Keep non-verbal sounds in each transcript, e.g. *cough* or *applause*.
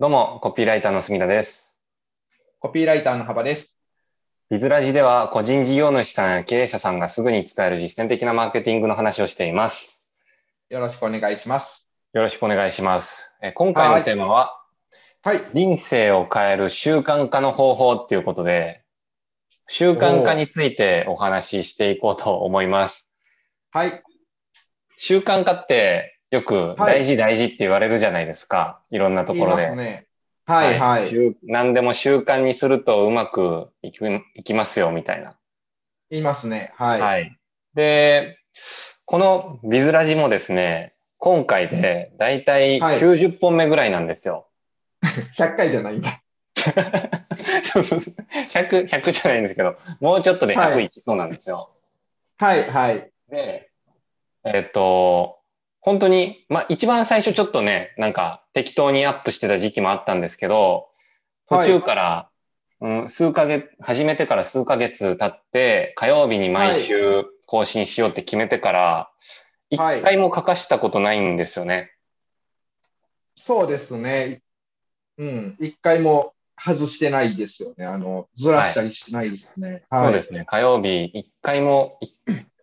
どうも、コピーライターの杉田です。コピーライターの幅です。ビズラジでは、個人事業主さんや経営者さんがすぐに使える実践的なマーケティングの話をしています。よろしくお願いします。よろしくお願いします。え今回のテーマは、はい。人生を変える習慣化の方法っていうことで、習慣化についてお話ししていこうと思います。はい。習慣化ってよく大事大事って言われるじゃないですか。いろんなところで。ね。はい、はい。習何でも習慣にするとうまくいきいきますよ、みたいな。言いますね。はい。はい。で、このビズラジもですね、今回でだいたいはい90本目ぐらいなんですよ。*laughs* 100回じゃないんだ。*laughs* そうそうそう。100、100じゃないんですけど、もうちょっとで100はいいきそうなんですよ。はい、はい。で、えっと、本当に、まあ一番最初ちょっとね、なんか適当にアップしてた時期もあったんですけど、途中から、うん、数ヶ月、始めてから数ヶ月経って、火曜日に毎週更新しようって決めてから、一、はい回も書かしたことないんですよね。そうですね。うん。一回も外してないですよね。あの、ずらしたりしてないですね。はい。そうですね。火曜日一回も、一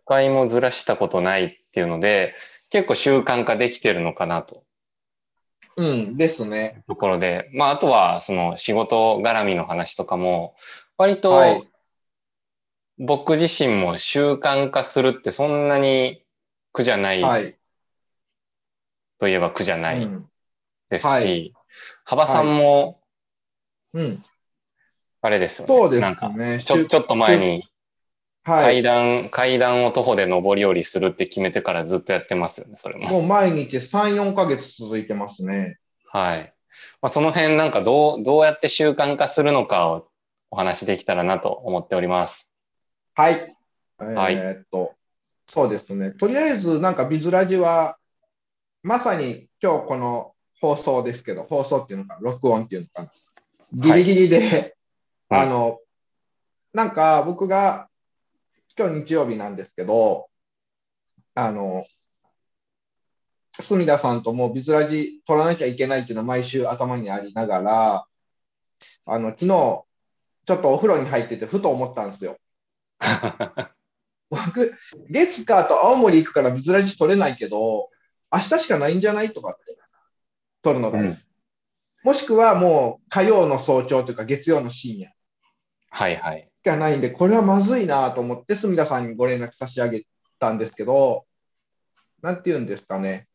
回もずらしたことないっていうので、結構習慣化できてるのかなと。うん。ですね。ところで、まあ、あとは、その仕事絡みの話とかも、割とはい、僕自身も習慣化するってそんなに苦じゃないはい。といえば苦じゃないうん。ですはし、幅さんも、うん。あれですよね。そうでなんか、すね。ちょ、ちょっと前にはい。階段、階段を徒歩で上り下りするって決めてからずっとやってますよね、それも。もう毎日3、4ヶ月続いてますね。はい。まあ、その辺なんかどう、どうやって習慣化するのかをお話できたらなと思っております。はい。はいえーっと、そうですね。とりあえず、なんかビズラジは、まさに今日この放送ですけど、放送っていうのか、録音っていうのかな。ギリギリで、はいあの、なんか僕が、今日日曜日なんですけど、あの、隅田さんともうビズラジ取らなきゃいけないっていうのは毎週頭にありながら、あの、昨日、ちょっとお風呂に入っててふと思ったんですよ。*laughs* 僕、月火と青森行くからビズラジ取れないけど、明日しかないんじゃないとかって、取るのが。うんもしくはもう火曜の早朝というか月曜の深夜はいはい。しかないんで、これはまずいなと思って、隅田さんにご連絡差し上げたんですけど、なんて言うんですかね。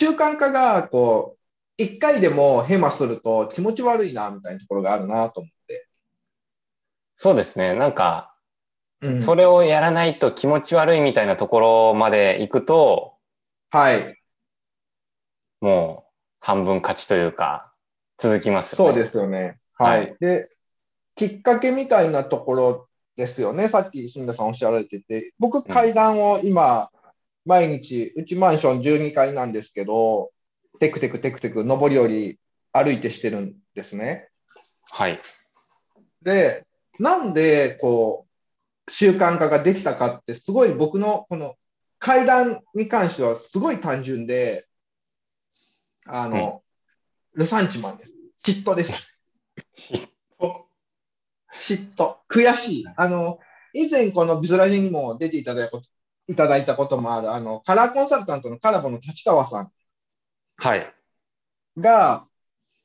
習慣化が、こう、一回でもヘマすると気持ち悪いな、みたいなところがあるなと思って。そうですね。なんか、うんそれをやらないと気持ち悪いみたいなところまで行くと、はい。もう半分勝ちというか、続きますよね。そうですよね。はい。はいで、きっかけみたいなところですよね。さっき新田さんおっしゃられてて、僕、階段を今、毎日、うちマンション12階なんですけど、テクテクテクテク、上り下り歩いてしてるんですね。はい。で、なんで、こう、習慣化ができたかって、すごい僕のこの階段に関してはすごい単純で、あの、ルサンチマンです。嫉妬です。嫉 *laughs* 妬。悔しい。あの、以前このビズラジにも出ていただいたこといただいたこともある、あの、カラーコンサルタントのカラボの立川さんはい。が、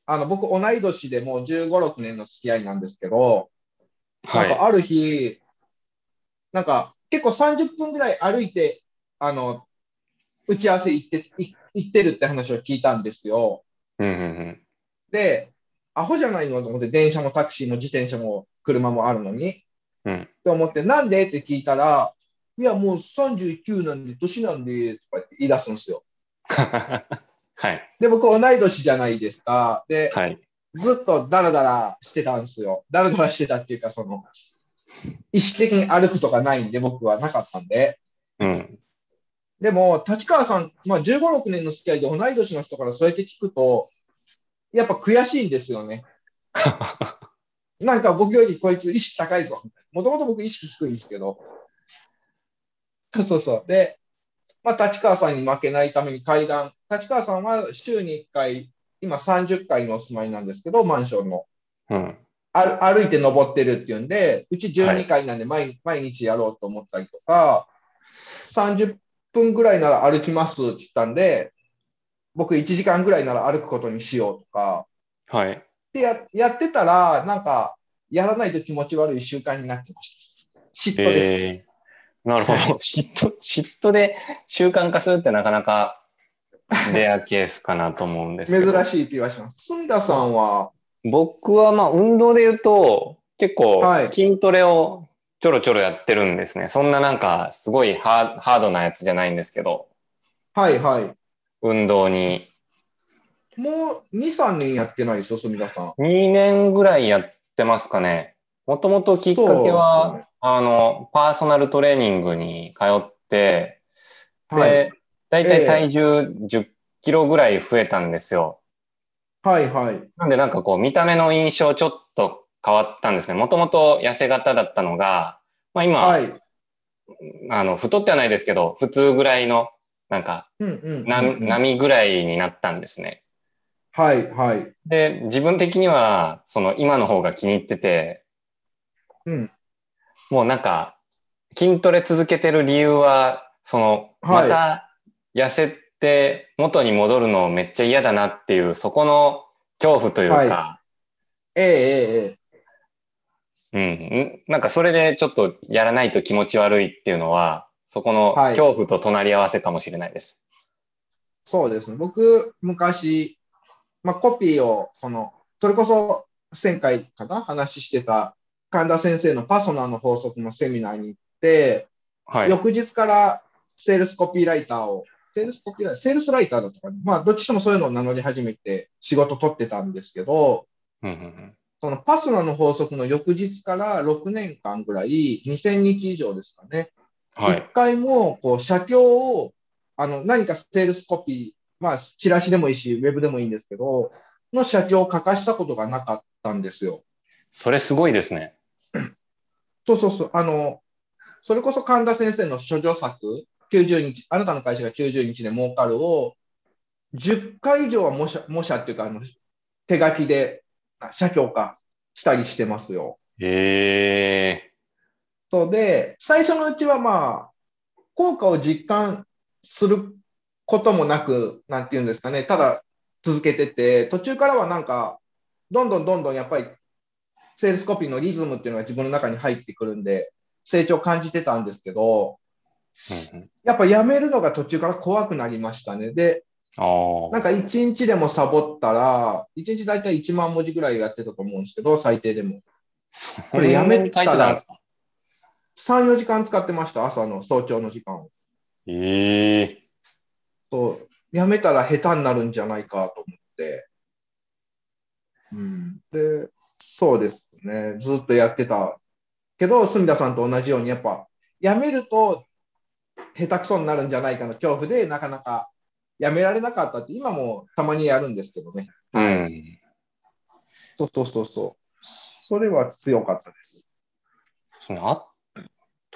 あの、僕同い年でもう15、6年の付き合いなんですけど、はい。なんかある日、なんか結構30分ぐらい歩いて、あの、打ち合わせ行って、い行ってるって話を聞いたんですよ。うんうんうん。で、アホじゃないのと思って、電車もタクシーも自転車も車もあるのに。うんって思って、なんで？って聞いたら、いや、もう39なんで、年なんで、とかって言い出すんですよ。*laughs* はい。で、僕、同い年じゃないですか。で、はい。ずっとダラダラしてたんですよ。ダラダラしてたっていうか、その、意識的に歩くとかないんで、僕はなかったんで。うん。でも、立川さん、まあ、15、6年の付き合いで同い年の人からそうやって聞くと、やっぱ悔しいんですよね。*laughs* なんか僕よりこいつ意識高いぞ。もともと僕意識低いんですけど。そうそう。で、まあ、立川さんに負けないために階段、立川さんは週に1回今30階にお住まいなんですけど、マンションの。うん。あ歩いて登ってるっていうんで、うち12階なんで毎,、毎日やろうと思ったりとか、30分ぐらいなら歩きますって言ったんで、僕1時間ぐらいなら歩くことにしようとか、はい。でややってたら、なんか、やらないと気持ち悪い習慣になってました。嫉妬です。えー、なるほど。*laughs* 嫉妬、嫉妬で習慣化するってなかなかレアケースかなと思うんですけど。珍しいって言わします。住田さんは、僕はまあ運動で言うと結構はい筋トレをちょろちょろやってるんですね。そんななんかすごいハーハードなやつじゃないんですけど、はいはい。運動にもう2、3年やってないですよ、住田さん。2年ぐらいやってますかね。もともときっかけは、ねあの、パーソナルトレーニングに通って、はい。で、だいたい体重10キロぐらい増えたんですよ。はいはい。なんでなんかこう見た目の印象ちょっと変わったんですね。もともと痩せ型だったのが、まあ今、はい。あの、太ってはないですけど、普通ぐらいの、なんか、波ぐらいになったんですね。はいはい。で、自分的には、その今の方が気に入ってて、うん。もうなんか、筋トレ続けてる理由は、その、はいまた痩せて元に戻るのめっちゃ嫌だなっていう、そこの恐怖というか、はえええええうんん、なんかそれでちょっとやらないと気持ち悪いっていうのは、そこのはい恐怖と隣り合わせかもしれないです。そうですね。僕、昔、まあ、コピーを、その、それこそ、前回かな？話してた、神田先生のパソナの法則のセミナーに行って、はい。翌日からセールスコピーライターを、セールスコピーライター、セールスライターだったかな？まあ、どっちともそういうのを名乗り始めて仕事取ってたんですけど、うんうんうんそのパソナの法則の翌日から6年間ぐらい、2000日以上ですかね。一はい。回もこう写経をあの何かセールスコピー、まあ、チラシでもいいし、ウェブでもいいんですけど、の写経を書かしたことがなかったんですよ。それすごいですね。そうそうそう、あのそれこそ神田先生の処女作、90日、あなたの会社が90日で儲かるを、10回以上は模写模写っていうかあの、手書きであ写経化したりしてますよ。ええそうで、最初のうちはまあ、効果を実感することもなく、なんていうんですかね、ただ続けてて、途中からはなんか、どんどんどんどんやっぱり、セールスコピーのリズムっていうのが自分の中に入ってくるんで、成長を感じてたんですけど、やっぱやめるのが途中から怖くなりましたね。で。なんか1日でもサボったら、1日大体1万文字ぐらいやってたと思うんですけど、最低でも。これやめたら3、4時間使ってました、朝の早朝の時間を。ええそう、やめたら下手になるんじゃないかと思って。うん、で、そうですね、ずっとやってたけど、住田さんと同じように、やっぱ、やめると下手くそになるんじゃないかの恐怖で、なかなかやめられなかったって、今もたまにやるんですけどね。うん。そうそうそうそう。それは強かったです。あ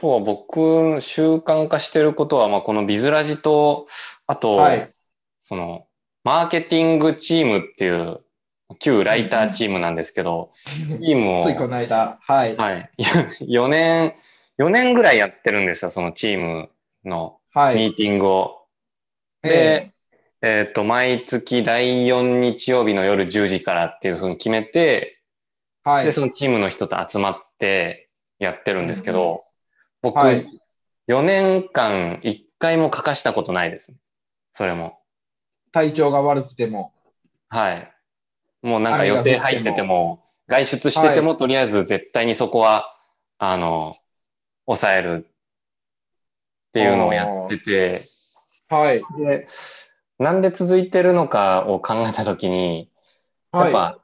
とは僕、習慣化してることは、まあ、このビズラジと、あと、はいその、マーケティングチームっていう、旧ライターチームなんですけど、チームを、ついこの間、はい。はい、*laughs* 4年、4年ぐらいやってるんですよ、そのチームのはい。ミーティングを。で、えっ、と、毎月第4日曜日の夜10時からっていうふうに決めて、はい。で、そのチームの人と集まってやってるんですけど、僕、はい4年間1回も書かしたことないです。それも。体調が悪くても。はい。もうなんか予定入ってても、外出してても、とりあえず絶対にそこは、あの、抑えるっていうのをやってて、はい。で、なんで続いてるのかを考えたときに、やはい。っぱ、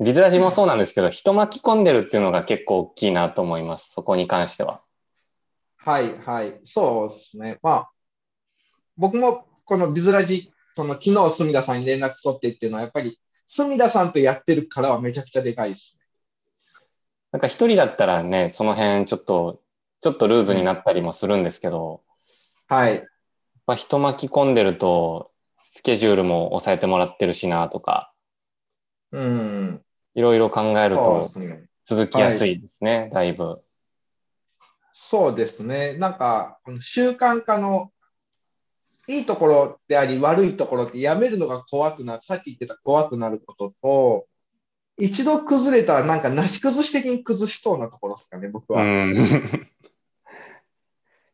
ビズラジもそうなんですけど、人巻き込んでるっていうのが結構大きいなと思います。そこに関しては。はい。はい。そうですね。まあ、僕もこのビズラジ、その昨日、住田さんに連絡取ってっていうのは、やっぱり、住田さんとやってるからはめちゃくちゃでかいですなんか一人だったらね、その辺ちょっと、ちょっとルーズになったりもするんですけど、ね。はい。やっぱ人巻き込んでると、スケジュールも抑えてもらってるしなとか、うん。いろいろ考えると。続きやすいですね、だいぶ。そうですね。なんか、この習慣化のいいところであり、悪いところってやめるのが怖くなる、さっき言ってた怖くなることと、一度崩れたらなんかなし崩し的に崩しそうなところですかね、僕うは。ん。*laughs*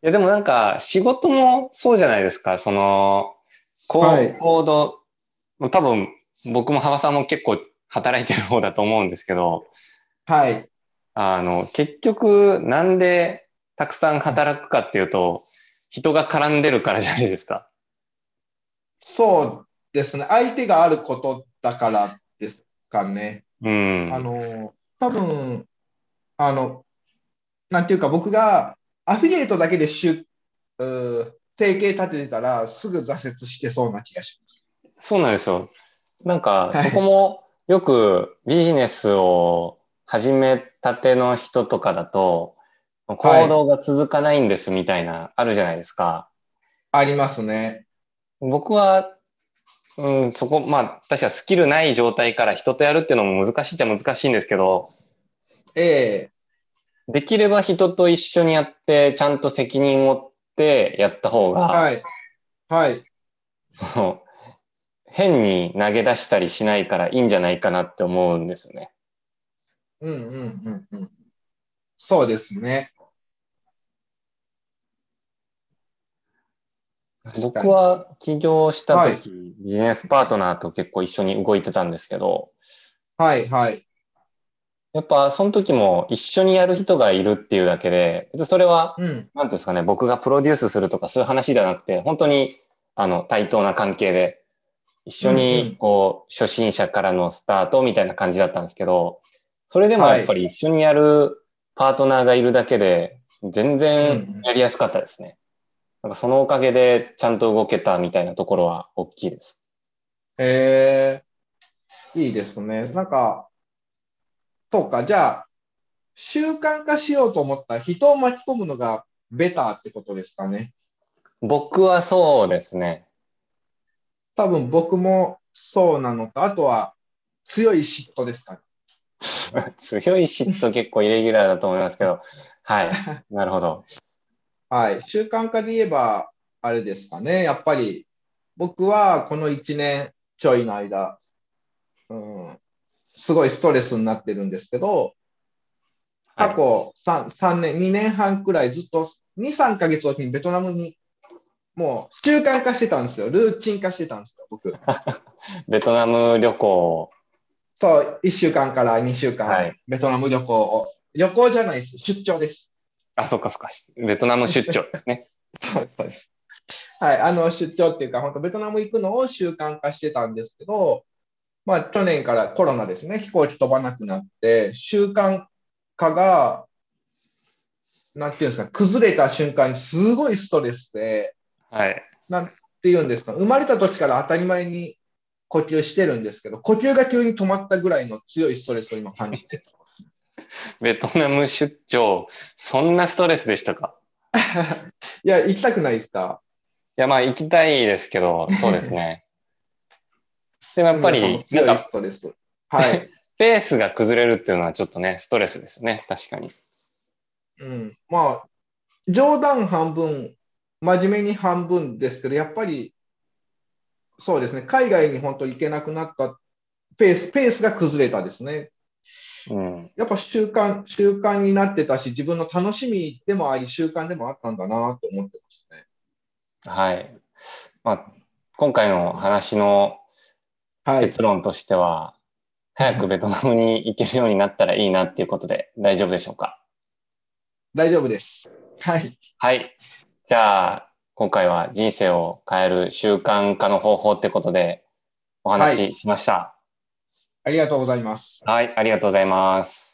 いや、でもなんか、仕事もそうじゃないですか。その、こう、はい行動、多分、僕も幅さんも結構働いてる方だと思うんですけど、はい。あの、結局、なんでたくさん働くかっていうと、人が絡んでるからじゃないですか。そうですね。相手があることだからですかね。うん。あの、多分、あの、なんていうか僕がアフィリエイトだけでしゅうー提携立ててたらすぐ挫折してそうな気がします。そうなんですよ。なんか、はいそこもよくビジネスを始めたての人とかだと、行動が続かないんですみたいな、あるじゃないですか。ありますね。僕は、うん、そこ、まあ、確かスキルない状態から人とやるっていうのも難しいっちゃ難しいんですけど、ええできれば人と一緒にやって、ちゃんと責任を負ってやった方が、はい。はい。その、変に投げ出したりしないからいいんじゃないかなって思うんですよね。うんうんうんうん。そうですね。僕は起業した時、ビジネスパートナーと結構一緒に動いてたんですけど、はいはい。やっぱその時も一緒にやる人がいるっていうだけで、別にそれは、うん。なんですかね、僕がプロデュースするとかそういう話ではなくて、本当にあの対等な関係で、一緒にこう、初心者からのスタートみたいな感じだったんですけど、それでもやっぱり一緒にやるパートナーがいるだけで、全然やりやすかったですね。なんかそのおかげでちゃんと動けたみたいなところは大きいです。ええいいですね。なんか、そうか、じゃあ、習慣化しようと思ったら人を巻き込むのがベターってことですかね。僕はそうですね。多分僕もそうなのと、あとは強い嫉妬ですかね。*laughs* 強い嫉妬結構イレギュラーだと思いますけど、はい。なるほど。はい。習慣化で言えば、あれですかね。やっぱり、僕はこの1年ちょいの間、うん、すごいストレスになってるんですけど、過去 3, 3年、2年半くらいずっと2、3ヶ月おきにベトナムにもう習慣化してたんですよ。ルーチン化してたんですよ、僕。*laughs* ベトナム旅行、そう、1週間から2週間、はいベトナム旅行を。旅行じゃないです。出張です。あ、そっかそっか。ベトナム出張ですね。*laughs* そうです、そうです。はい、あの出張っていうか、本当ベトナム行くのを習慣化してたんですけど、まあ、去年からコロナですね、飛行機飛ばなくなって、習慣化が、なんていうんですか、崩れた瞬間にすごいストレスで、はい。なんていうんですか、生まれた時から当たり前に呼吸してるんですけど、呼吸が急に止まったぐらいの強いストレスを今感じてます。*laughs* ベトナム出張、そんなストレスでしたか？*laughs* いや、行きたくないですか？いや、まあ行きたいですけど、そうですね。*laughs* でもやっぱり、なんストレス。はい。ペースが崩れるっていうのはちょっとね、ストレスですね。確かに。うん、まあ、冗談半分、真面目に半分ですけど、やっぱり、そうですね、海外に本当行けなくなったペース、ペースが崩れたですね。うん。やっぱ習慣、習慣になってたし、自分の楽しみでもあり、習慣でもあったんだなと思ってますね。はい。まあ、今回の話のはい。結論としては、早くベトナムに行けるようになったらいいなっていうことで大丈夫でしょうか？大丈夫です。はい。はい。じゃあ、今回は人生を変える習慣化の方法ってことでお話ししました。あありがとうございます。はい、ありがとうございます。